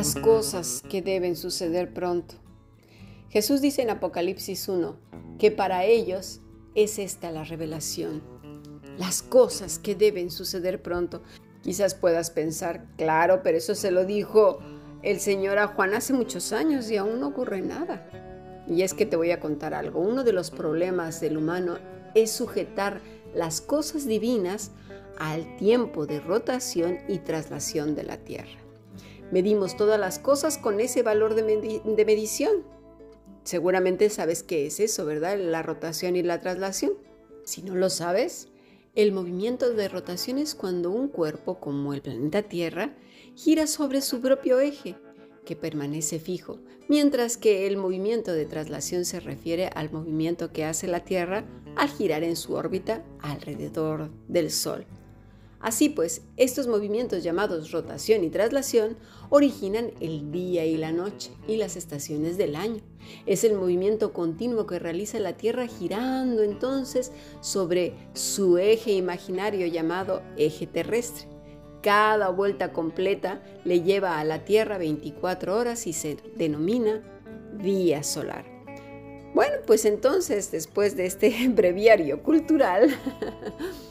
las cosas que deben suceder pronto. Jesús dice en Apocalipsis 1 que para ellos es esta la revelación. Las cosas que deben suceder pronto. Quizás puedas pensar, claro, pero eso se lo dijo el Señor a Juan hace muchos años y aún no ocurre nada. Y es que te voy a contar algo. Uno de los problemas del humano es sujetar las cosas divinas al tiempo de rotación y traslación de la Tierra. Medimos todas las cosas con ese valor de, medición. Seguramente sabes qué es eso, ¿verdad? La rotación y la traslación. Si no lo sabes, el movimiento de rotación es cuando un cuerpo, como el planeta Tierra, gira sobre su propio eje, que permanece fijo, mientras que el movimiento de traslación se refiere al movimiento que hace la Tierra al girar en su órbita alrededor del Sol. Así pues, estos movimientos llamados rotación y traslación originan el día y la noche y las estaciones del año. Es el movimiento continuo que realiza la Tierra girando entonces sobre su eje imaginario llamado eje terrestre. Cada vuelta completa le lleva a la Tierra 24 horas y se denomina día solar. Bueno, pues entonces, después de este breviario cultural,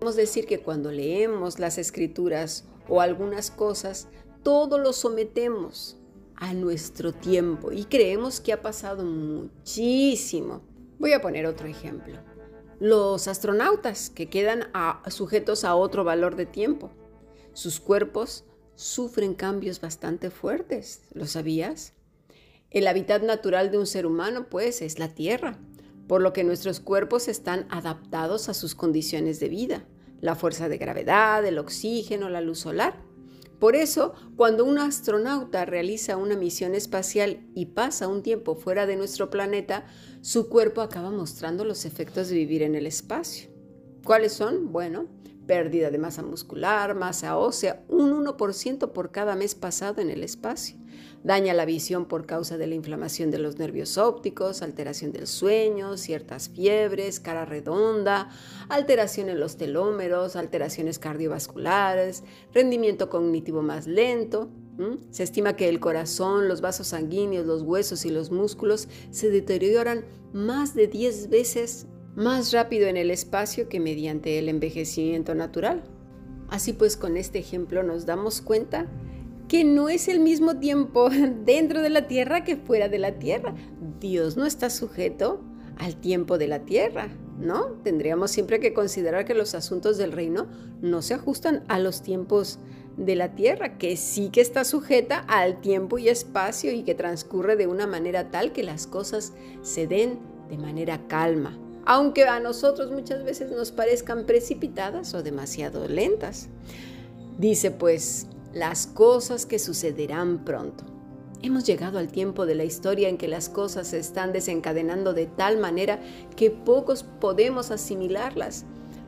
Podemos decir que cuando leemos las escrituras o algunas cosas, todo lo sometemos a nuestro tiempo y creemos que ha pasado muchísimo. Voy a poner otro ejemplo. Los astronautas que quedan sujetos a otro valor de tiempo. Sus cuerpos sufren cambios bastante fuertes. ¿Lo sabías? El hábitat natural de un ser humano, pues, es la Tierra por lo que nuestros cuerpos están adaptados a sus condiciones de vida, la fuerza de gravedad, el oxígeno, la luz solar. Por eso, cuando un astronauta realiza una misión espacial y pasa un tiempo fuera de nuestro planeta, su cuerpo acaba mostrando los efectos de vivir en el espacio. ¿Cuáles son? Bueno, pérdida de masa muscular, masa ósea, un 1% por cada mes pasado en el espacio Daña la visión por causa de la inflamación de los nervios ópticos, alteración del sueño, ciertas fiebres, cara redonda, alteración en los telómeros, alteraciones cardiovasculares, rendimiento cognitivo más lento. Se estima que el corazón, los vasos sanguíneos, los huesos y los músculos se deterioran más de 10 veces más rápido en el espacio que mediante el envejecimiento natural. Así pues, con este ejemplo nos damos cuenta que no es el mismo tiempo dentro de la tierra que fuera de la tierra. Dios no está sujeto al tiempo de la tierra, ¿no? Tendríamos siempre que considerar que los asuntos del reino no se ajustan a los tiempos de la tierra, que sí que está sujeta al tiempo y espacio y que transcurre de una manera tal que las cosas se den de manera calma, aunque a nosotros muchas veces nos parezcan precipitadas o demasiado lentas. Dice pues las cosas que sucederán pronto. Hemos llegado al tiempo de la historia en que las cosas se están desencadenando de tal manera que pocos podemos asimilarlas.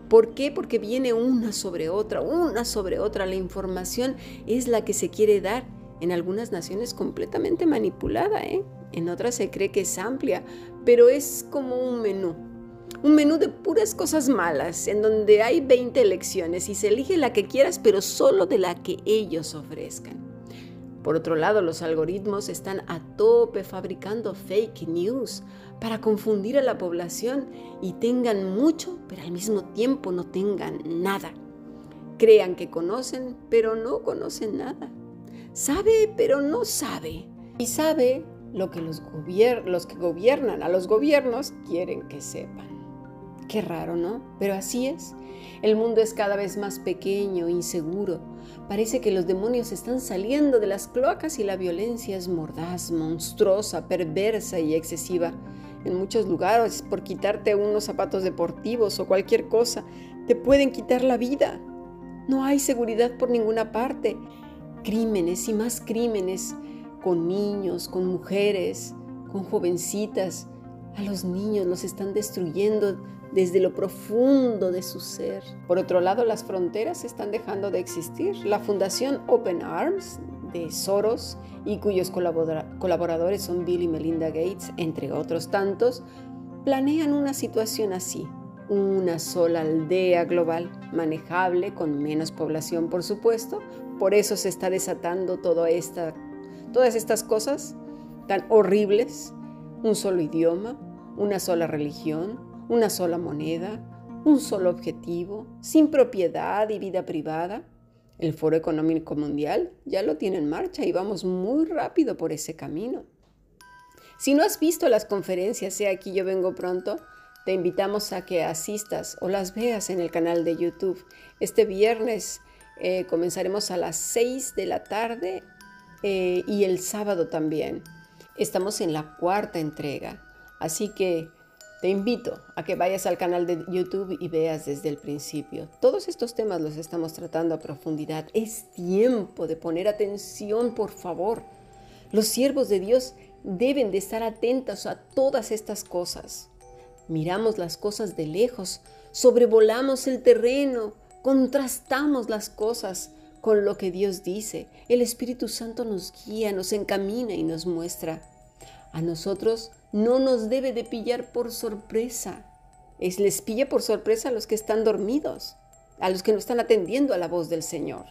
¿Por qué? Porque viene una sobre otra, una sobre otra. La información es la que se quiere dar. En algunas naciones completamente manipulada, ¿eh? en otras se cree que es amplia, pero es como un menú un menú de puras cosas malas, en donde hay 20 elecciones y se elige la que quieras, pero solo de la que ellos ofrezcan. Por otro lado, los algoritmos están a tope fabricando fake news para confundir a la población y tengan mucho, pero al mismo tiempo no tengan nada. Crean que conocen, pero no conocen nada. Sabe, pero no sabe. Y sabe lo que los, los que gobiernan a los gobiernos quieren que sepan. Qué raro, ¿no? Pero así es. El mundo es cada vez más pequeño, inseguro. Parece que los demonios están saliendo de las cloacas y la violencia es mordaz, monstruosa, perversa y excesiva. En muchos lugares, por quitarte unos zapatos deportivos o cualquier cosa, te pueden quitar la vida. No hay seguridad por ninguna parte. Crímenes y más crímenes, con niños, con mujeres, con jovencitas. A los niños los están destruyendo desde lo profundo de su ser. Por otro lado, las fronteras están dejando de existir. La Fundación Open Arms de Soros y cuyos colaboradores son Bill y Melinda Gates, entre otros tantos, planean una situación así. Una sola aldea global, manejable, con menos población por supuesto. Por eso se está desatando toda esta todas estas cosas tan horribles, un solo idioma, una sola religión, una sola moneda, un solo objetivo, sin propiedad y vida privada. El Foro Económico Mundial ya lo tiene en marcha y vamos muy rápido por ese camino. Si no has visto las conferencias, sea aquí yo vengo pronto, te invitamos a que asistas o las veas en el canal de YouTube. Este viernes eh, comenzaremos a las 6 de la tarde eh, y el sábado también. Estamos en la cuarta entrega, así que te invito a que vayas al canal de YouTube y veas desde el principio. Todos estos temas los estamos tratando a profundidad. Es tiempo de poner atención, por favor. Los siervos de Dios deben de estar atentos a todas estas cosas. Miramos las cosas de lejos, sobrevolamos el terreno, contrastamos las cosas con lo que Dios dice. El Espíritu Santo nos guía, nos encamina y nos muestra. A nosotros no nos debe de pillar por sorpresa. Es, les pilla por sorpresa a los que están dormidos, a los que no están atendiendo a la voz del Señor.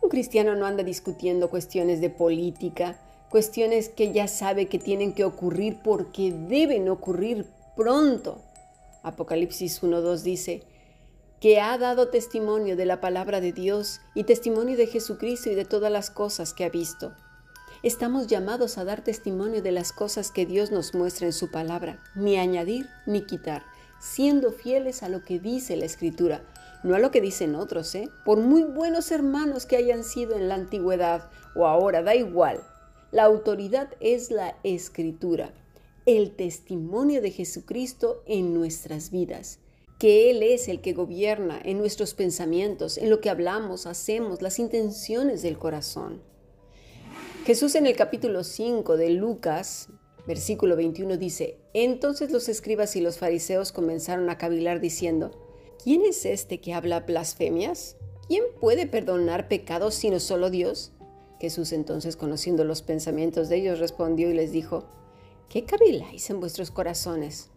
Un cristiano no anda discutiendo cuestiones de política, cuestiones que ya sabe que tienen que ocurrir porque deben ocurrir pronto. Apocalipsis 1.2 dice, que ha dado testimonio de la palabra de Dios y testimonio de Jesucristo y de todas las cosas que ha visto. Estamos llamados a dar testimonio de las cosas que Dios nos muestra en su palabra, ni añadir ni quitar, siendo fieles a lo que dice la Escritura, no a lo que dicen otros, ¿eh? Por muy buenos hermanos que hayan sido en la antigüedad o ahora, da igual. La autoridad es la Escritura, el testimonio de Jesucristo en nuestras vidas que Él es el que gobierna en nuestros pensamientos, en lo que hablamos, hacemos, las intenciones del corazón. Jesús en el capítulo 5 de Lucas, versículo 21 dice, entonces los escribas y los fariseos comenzaron a cavilar diciendo, ¿quién es este que habla blasfemias? ¿Quién puede perdonar pecados sino solo Dios? Jesús entonces, conociendo los pensamientos de ellos, respondió y les dijo, ¿qué caviláis en vuestros corazones?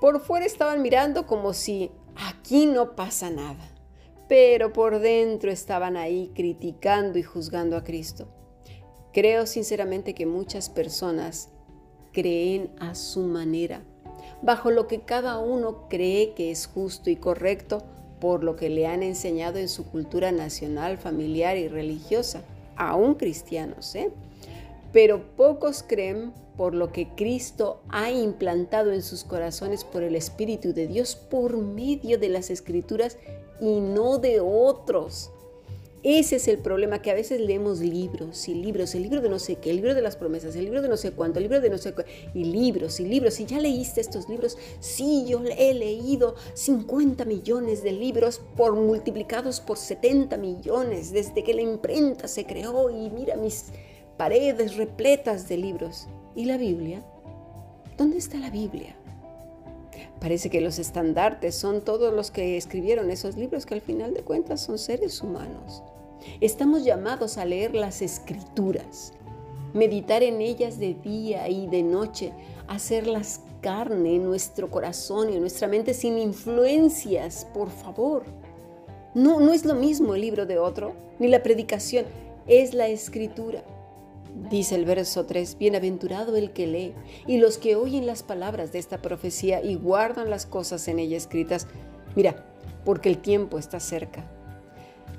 Por fuera estaban mirando como si aquí no pasa nada, pero por dentro estaban ahí criticando y juzgando a Cristo. Creo sinceramente que muchas personas creen a su manera, bajo lo que cada uno cree que es justo y correcto por lo que le han enseñado en su cultura nacional, familiar y religiosa, aún cristianos, ¿eh? Pero pocos creen por lo que Cristo ha implantado en sus corazones por el Espíritu de Dios por medio de las Escrituras y no de otros. Ese es el problema, que a veces leemos libros y libros, el libro de no sé qué, el libro de las promesas, el libro de no sé cuánto, el libro de no sé qué, y libros y libros. ¿Y ya leíste estos libros? Sí, yo he leído 50 millones de libros por multiplicados por 70 millones desde que la imprenta se creó y mira mis paredes repletas de libros. ¿Y la Biblia? ¿Dónde está la Biblia? Parece que los estandartes son todos los que escribieron esos libros que al final de cuentas son seres humanos. Estamos llamados a leer las escrituras, meditar en ellas de día y de noche, hacerlas carne en nuestro corazón y en nuestra mente sin influencias, por favor. No, no es lo mismo el libro de otro, ni la predicación, es la escritura. Dice el verso 3, Bienaventurado el que lee y los que oyen las palabras de esta profecía y guardan las cosas en ella escritas. Mira, porque el tiempo está cerca.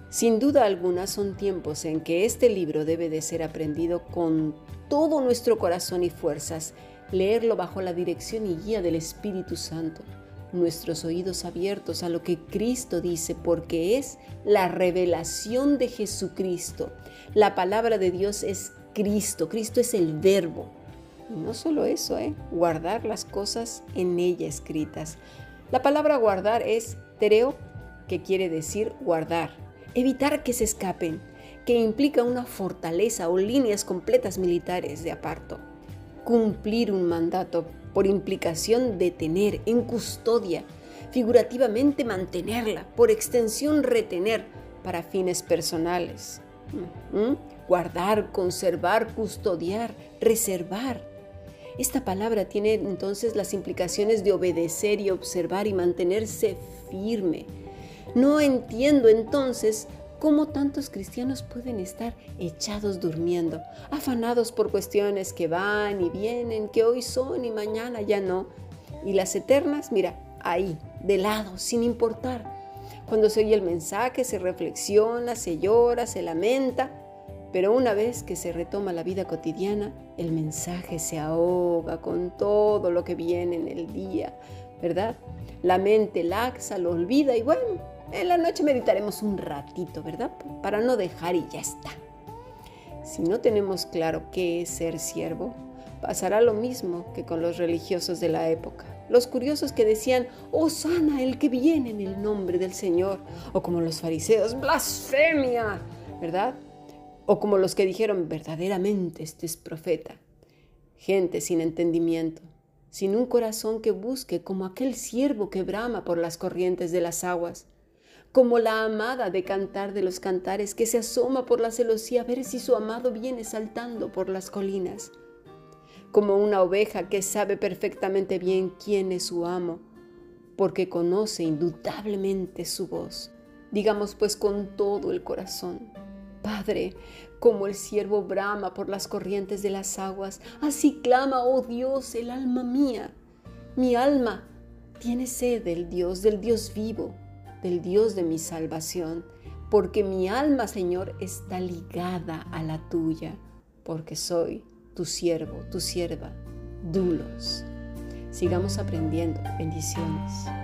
Sin duda alguna son tiempos en que este libro debe de ser aprendido con todo nuestro corazón y fuerzas, leerlo bajo la dirección y guía del Espíritu Santo, nuestros oídos abiertos a lo que Cristo dice, porque es la revelación de Jesucristo. La palabra de Dios es Cristo. Cristo es el verbo. Y no solo eso, ¿eh? guardar las cosas en ella escritas. La palabra guardar es tereo, que quiere decir guardar. Evitar que se escapen, que implica una fortaleza o líneas completas militares de aparto. Cumplir un mandato por implicación de tener en custodia, figurativamente mantenerla, por extensión retener para fines personales. Guardar, conservar, custodiar, reservar. Esta palabra tiene entonces las implicaciones de obedecer y observar y mantenerse firme. No entiendo entonces ¿Cómo tantos cristianos pueden estar echados durmiendo, afanados por cuestiones que van y vienen, que hoy son y mañana ya no? Y las eternas, mira, ahí, de lado, sin importar. Cuando se oye el mensaje, se reflexiona, se llora, se lamenta, pero una vez que se retoma la vida cotidiana, el mensaje se ahoga con todo lo que viene en el día, ¿verdad? La mente laxa lo olvida y bueno, en la noche meditaremos un ratito, ¿verdad? Para no dejar y ya está. Si no tenemos claro qué es ser siervo, pasará lo mismo que con los religiosos de la época. Los curiosos que decían, oh sana el que viene en el nombre del Señor. O como los fariseos, blasfemia, ¿verdad? O como los que dijeron, verdaderamente este es profeta. Gente sin entendimiento, sin un corazón que busque como aquel siervo que brama por las corrientes de las aguas, como la amada de cantar de los cantares que se asoma por la celosía a ver si su amado viene saltando por las colinas, como una oveja que sabe perfectamente bien quién es su amo, porque conoce indudablemente su voz. Digamos pues con todo el corazón, Padre, como el siervo brama por las corrientes de las aguas, así clama, oh Dios, el alma mía. Mi alma tiene sed del Dios, del Dios vivo, del Dios de mi salvación, porque mi alma, Señor, está ligada a la tuya, porque soy tu siervo, tu sierva, dulos. Sigamos aprendiendo. Bendiciones.